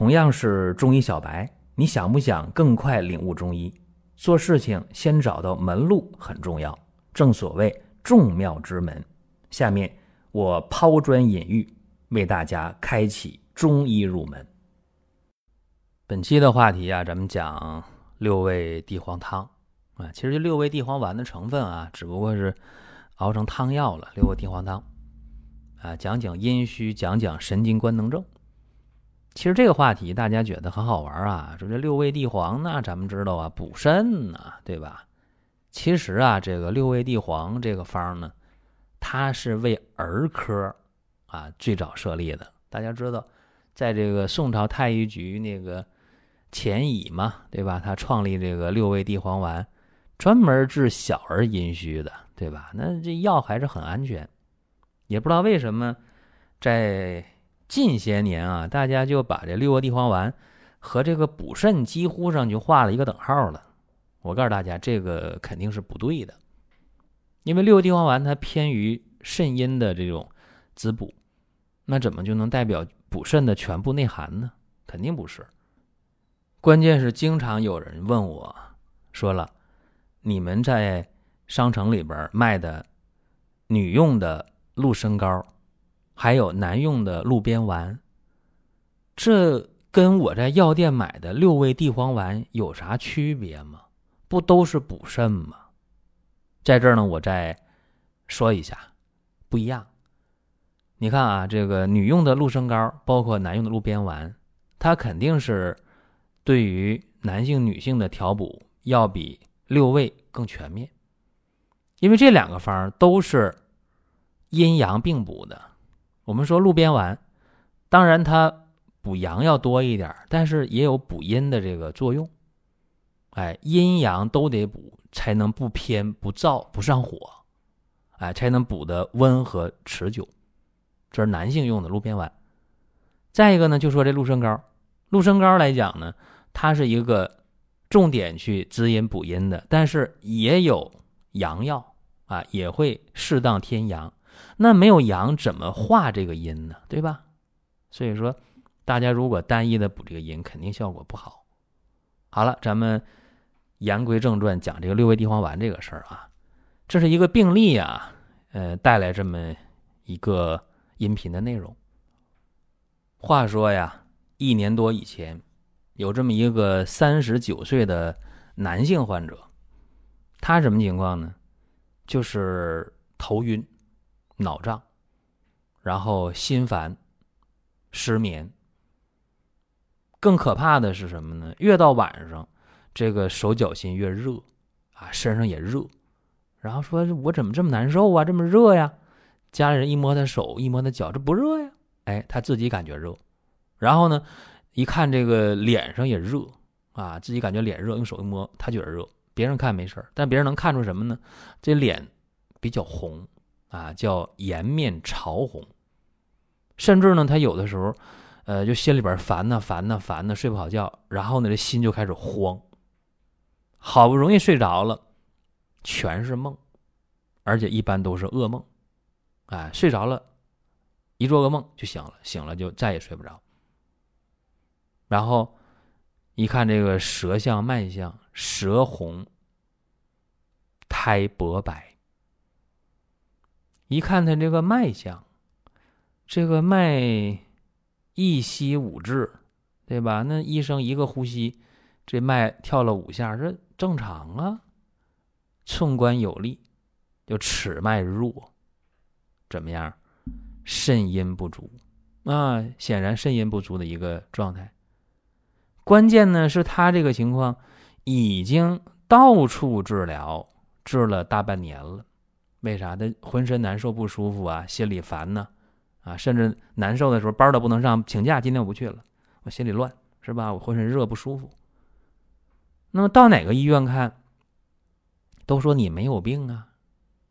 同样是中医小白，你想不想更快领悟中医？做事情先找到门路很重要，正所谓众妙之门。下面我抛砖引玉，为大家开启中医入门。本期的话题啊，咱们讲六味地黄汤啊。其实这六味地黄丸的成分啊，只不过是熬成汤药了。六味地黄汤啊，讲讲阴虚，讲讲神经官能症。其实这个话题大家觉得很好玩啊，说这六味地黄呢，咱们知道啊，补肾呢，对吧？其实啊，这个六味地黄这个方呢，它是为儿科啊最早设立的。大家知道，在这个宋朝太医局那个钱乙嘛，对吧？他创立这个六味地黄丸，专门治小儿阴虚的，对吧？那这药还是很安全，也不知道为什么在。近些年啊，大家就把这六味地黄丸和这个补肾几乎上就画了一个等号了。我告诉大家，这个肯定是不对的，因为六味地黄丸它偏于肾阴的这种滋补，那怎么就能代表补肾的全部内涵呢？肯定不是。关键是经常有人问我，说了，你们在商城里边卖的女用的鹿参膏。还有男用的鹿鞭丸，这跟我在药店买的六味地黄丸有啥区别吗？不都是补肾吗？在这儿呢，我再说一下，不一样。你看啊，这个女用的鹿参膏，包括男用的鹿鞭丸，它肯定是对于男性、女性的调补要比六味更全面，因为这两个方都是阴阳并补的。我们说鹿鞭丸，当然它补阳要多一点，但是也有补阴的这个作用。哎，阴阳都得补，才能不偏不燥不上火，哎，才能补得温和持久。这是男性用的鹿鞭丸。再一个呢，就说这鹿参膏，鹿参膏来讲呢，它是一个重点去滋阴补阴的，但是也有阳药啊，也会适当添阳。那没有阳怎么化这个阴呢？对吧？所以说，大家如果单一的补这个阴，肯定效果不好。好了，咱们言归正传，讲这个六味地黄丸这个事儿啊。这是一个病例啊，呃，带来这么一个音频的内容。话说呀，一年多以前，有这么一个三十九岁的男性患者，他什么情况呢？就是头晕。脑胀，然后心烦、失眠。更可怕的是什么呢？越到晚上，这个手脚心越热，啊，身上也热。然后说：“我怎么这么难受啊？这么热呀？”家里人一摸他手，一摸他脚，这不热呀？哎，他自己感觉热。然后呢，一看这个脸上也热，啊，自己感觉脸热，用手一摸，他觉得热。别人看没事但别人能看出什么呢？这脸比较红。啊，叫颜面潮红，甚至呢，他有的时候，呃，就心里边烦呐，烦呐，烦呐，睡不好觉，然后呢，这心就开始慌。好不容易睡着了，全是梦，而且一般都是噩梦。哎，睡着了，一做噩梦就醒了，醒了就再也睡不着。然后一看这个舌象、脉象，舌红，苔薄白。一看他这个脉象，这个脉一吸五至，对吧？那医生一个呼吸，这脉跳了五下，这正常啊。寸关有力，就尺脉弱，怎么样？肾阴不足啊，显然肾阴不足的一个状态。关键呢是他这个情况已经到处治疗，治了大半年了。为啥？他浑身难受不舒服啊，心里烦呢，啊，甚至难受的时候班都不能上，请假今天我不去了，我心里乱，是吧？我浑身热不舒服。那么到哪个医院看，都说你没有病啊，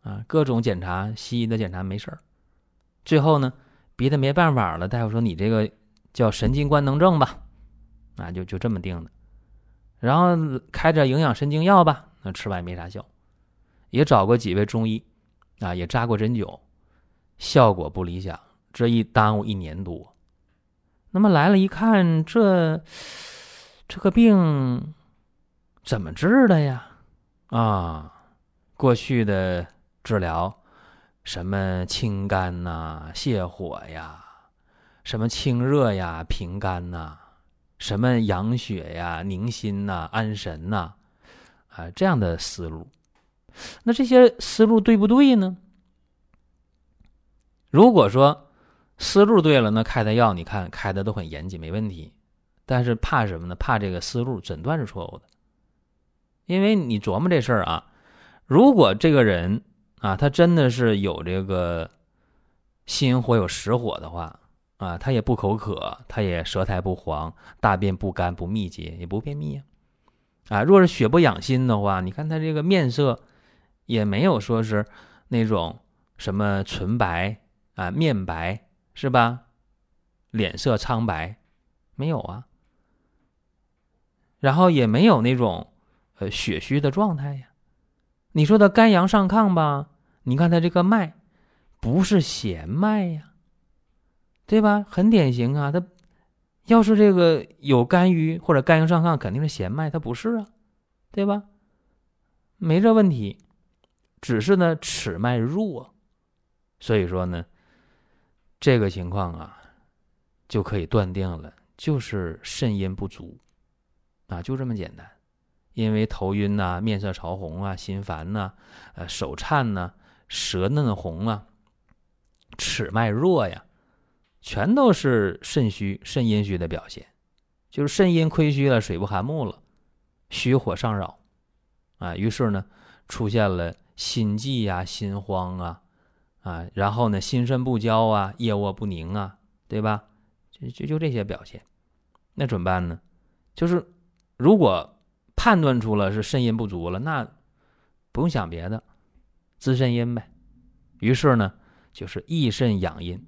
啊，各种检查，西医的检查没事儿。最后呢，逼他没办法了，大夫说你这个叫神经官能症吧，啊，就就这么定的，然后开着营养神经药吧，那吃完没啥效，也找过几位中医。啊，也扎过针灸，效果不理想。这一耽误一年多，那么来了一看，这这个病怎么治的呀？啊，过去的治疗，什么清肝呐、泻火呀，什么清热呀、平肝呐，什么养血呀、宁心呐、安神呐，啊，这样的思路。那这些思路对不对呢？如果说思路对了，那开的药你看开的都很严谨，没问题。但是怕什么呢？怕这个思路诊断是错误的。因为你琢磨这事儿啊，如果这个人啊，他真的是有这个心火有实火的话啊，他也不口渴，他也舌苔不黄，大便不干不密结，也不便秘啊。啊，若是血不养心的话，你看他这个面色也没有说是那种什么纯白啊，面白是吧？脸色苍白没有啊？然后也没有那种。呃，血虚的状态呀，你说他肝阳上亢吧？你看他这个脉，不是弦脉呀，对吧？很典型啊，他要是这个有肝郁或者肝阳上亢，肯定是弦脉，他不是啊，对吧？没这问题，只是呢尺脉弱，所以说呢，这个情况啊，就可以断定了，就是肾阴不足。啊，就这么简单。因为头晕呐，面色潮红啊，心烦呐，呃，手颤呐，舌嫩红啊，齿脉弱呀，全都是肾虚、肾阴虚的表现，就是肾阴亏虚了，水不含木了，虚火上扰。啊，于是呢，出现了心悸呀、心慌啊，啊，然后呢，心肾不交啊，夜卧不宁啊，对吧？就就就这些表现，那怎么办呢？就是如果。判断出了是肾阴不足了，那不用想别的，滋肾阴呗。于是呢，就是益肾养阴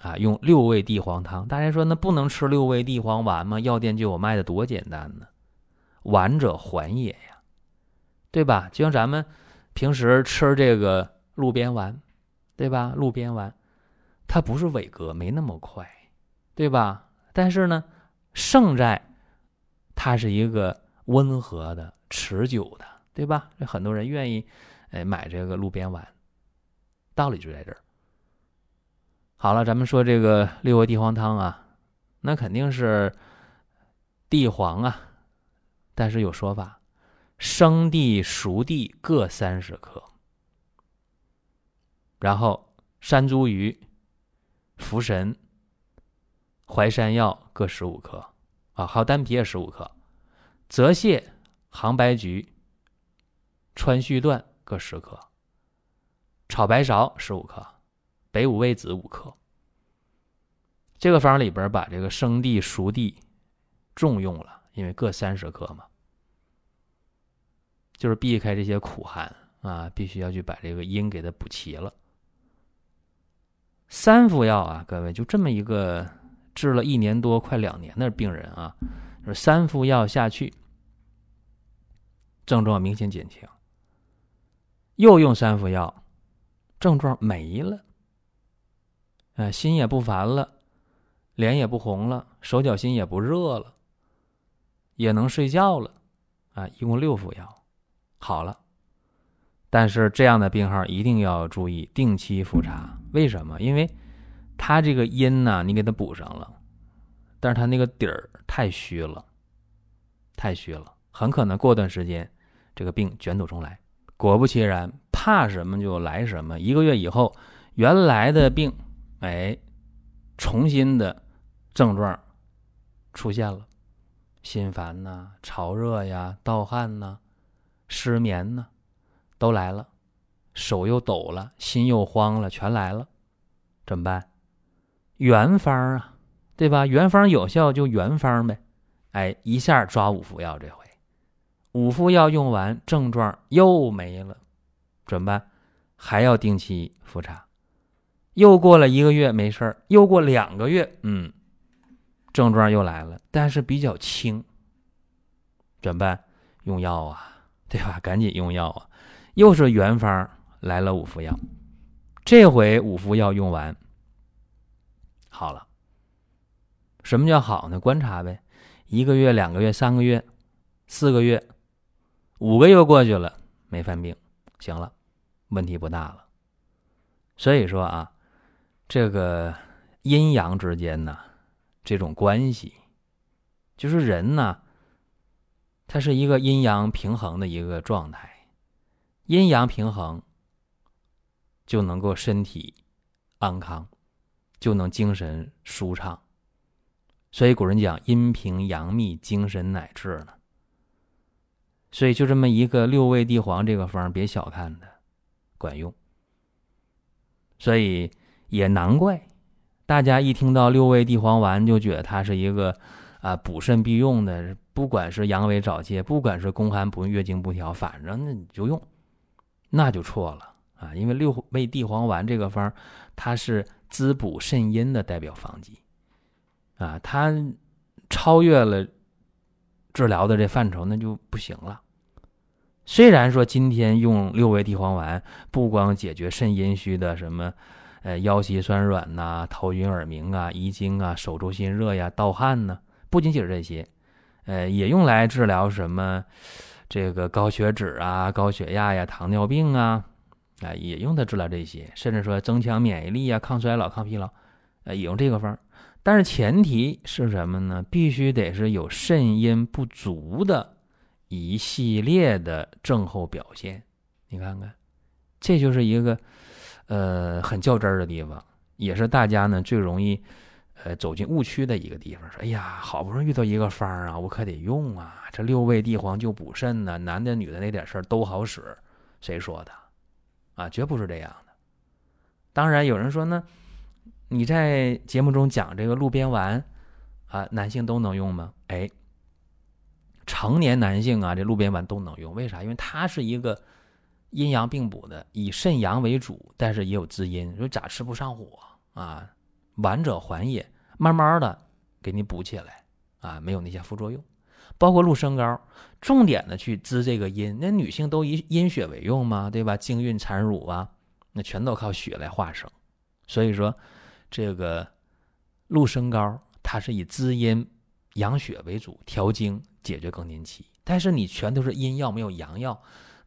啊，用六味地黄汤。大家说那不能吃六味地黄丸吗？药店就有卖的，多简单呢。丸者缓也呀，对吧？就像咱们平时吃这个路边丸，对吧？路边丸它不是伟哥，没那么快，对吧？但是呢，胜在它是一个。温和的、持久的，对吧？这很多人愿意，哎，买这个路边丸，道理就在这儿。好了，咱们说这个六味地黄汤啊，那肯定是地黄啊，但是有说法，生地、熟地各三十克，然后山茱萸、茯神、淮山药各十五克。啊，还有丹皮也十五克。泽泻、杭白菊、川续断各十克，炒白芍十五克，北五味子五克。这个方里边把这个生地、熟地重用了，因为各三十克嘛，就是避开这些苦寒啊，必须要去把这个阴给它补齐了。三副药啊，各位就这么一个治了一年多、快两年的病人啊，就是三副药下去。症状明显减轻，又用三副药，症状没了，哎，心也不烦了，脸也不红了，手脚心也不热了，也能睡觉了，啊，一共六副药，好了。但是这样的病号一定要注意定期复查，为什么？因为他这个阴呢，你给他补上了，但是他那个底儿太虚了，太虚了，很可能过段时间。这个病卷土重来，果不其然，怕什么就来什么。一个月以后，原来的病，哎，重新的症状出现了，心烦呐、潮热呀、盗汗呐、失眠呢，都来了，手又抖了，心又慌了，全来了，怎么办？原方啊，对吧？原方有效就原方呗，哎，一下抓五副药这回。五副药用完，症状又没了，怎么办？还要定期复查。又过了一个月没事儿，又过两个月，嗯，症状又来了，但是比较轻，怎么办？用药啊，对吧？赶紧用药啊！又是原方来了五副药，这回五副药用完，好了，什么叫好呢？观察呗，一个月、两个月、三个月、四个月、五个月过去了，没犯病，行了，问题不大了。所以说啊，这个阴阳之间呢，这种关系，就是人呢，它是一个阴阳平衡的一个状态，阴阳平衡就能够身体安康，就能精神舒畅。所以古人讲阴平阳秘，精神乃治呢。所以就这么一个六味地黄这个方，别小看它，管用。所以也难怪，大家一听到六味地黄丸就觉得它是一个啊补肾必用的，不管是阳痿早泄，不管是宫寒不孕、月经不调，反正那你就用，那就错了啊！因为六味地黄丸这个方，它是滋补肾阴的代表方剂啊，它超越了治疗的这范畴，那就不行了。虽然说今天用六味地黄丸，不光解决肾阴虚的什么，呃腰膝酸软呐、头晕耳鸣啊、遗精啊、手足心热呀、盗汗呢，不仅仅是这些，呃也用来治疗什么这个高血脂啊、高血压呀、糖尿病啊，啊也用它治疗这些，甚至说增强免疫力啊、抗衰老、抗疲劳，呃也用这个方。但是前提是什么呢？必须得是有肾阴不足的。一系列的症候表现，你看看，这就是一个呃很较真儿的地方，也是大家呢最容易呃走进误区的一个地方。说，哎呀，好不容易遇到一个方啊，我可得用啊！这六味地黄就补肾呢，男的女的那点事儿都好使，谁说的？啊，绝不是这样的。当然有人说呢，你在节目中讲这个鹿鞭丸啊，男性都能用吗？哎。成年男性啊，这鹿鞭丸都能用，为啥？因为它是一个阴阳并补的，以肾阳为主，但是也有滋阴。说咋吃不上火啊？完者缓也，慢慢的给你补起来啊，没有那些副作用。包括鹿参膏，重点的去滋这个阴。那女性都以阴血为用嘛，对吧？经孕产乳啊，那全都靠血来化生。所以说，这个鹿参膏它是以滋阴养血为主，调经。解决更年期，但是你全都是阴药没有阳药，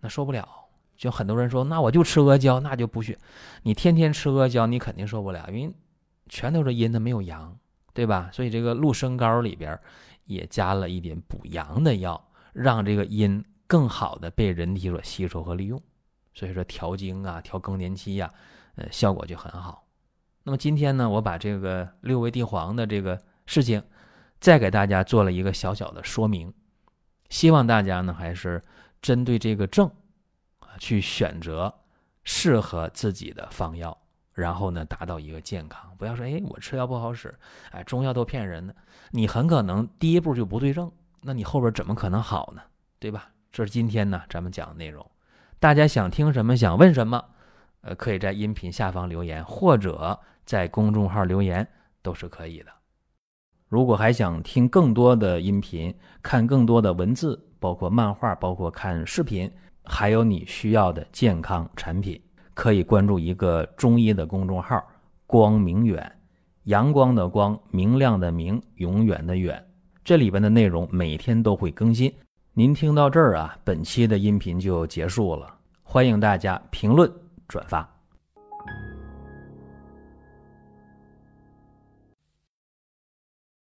那受不了。就很多人说，那我就吃阿胶，那就补血。你天天吃阿胶，你肯定受不了，因为全都是阴的没有阳，对吧？所以这个鹿参膏里边也加了一点补阳的药，让这个阴更好的被人体所吸收和利用。所以说调经啊，调更年期呀，呃，效果就很好。那么今天呢，我把这个六味地黄的这个事情。再给大家做了一个小小的说明，希望大家呢还是针对这个症啊去选择适合自己的方药，然后呢达到一个健康。不要说哎我吃药不好使，哎中药都骗人的，你很可能第一步就不对症，那你后边怎么可能好呢？对吧？这是今天呢咱们讲的内容。大家想听什么，想问什么，呃，可以在音频下方留言，或者在公众号留言都是可以的。如果还想听更多的音频，看更多的文字，包括漫画，包括看视频，还有你需要的健康产品，可以关注一个中医的公众号“光明远”，阳光的光，明亮的明，永远的远。这里边的内容每天都会更新。您听到这儿啊，本期的音频就结束了。欢迎大家评论转发。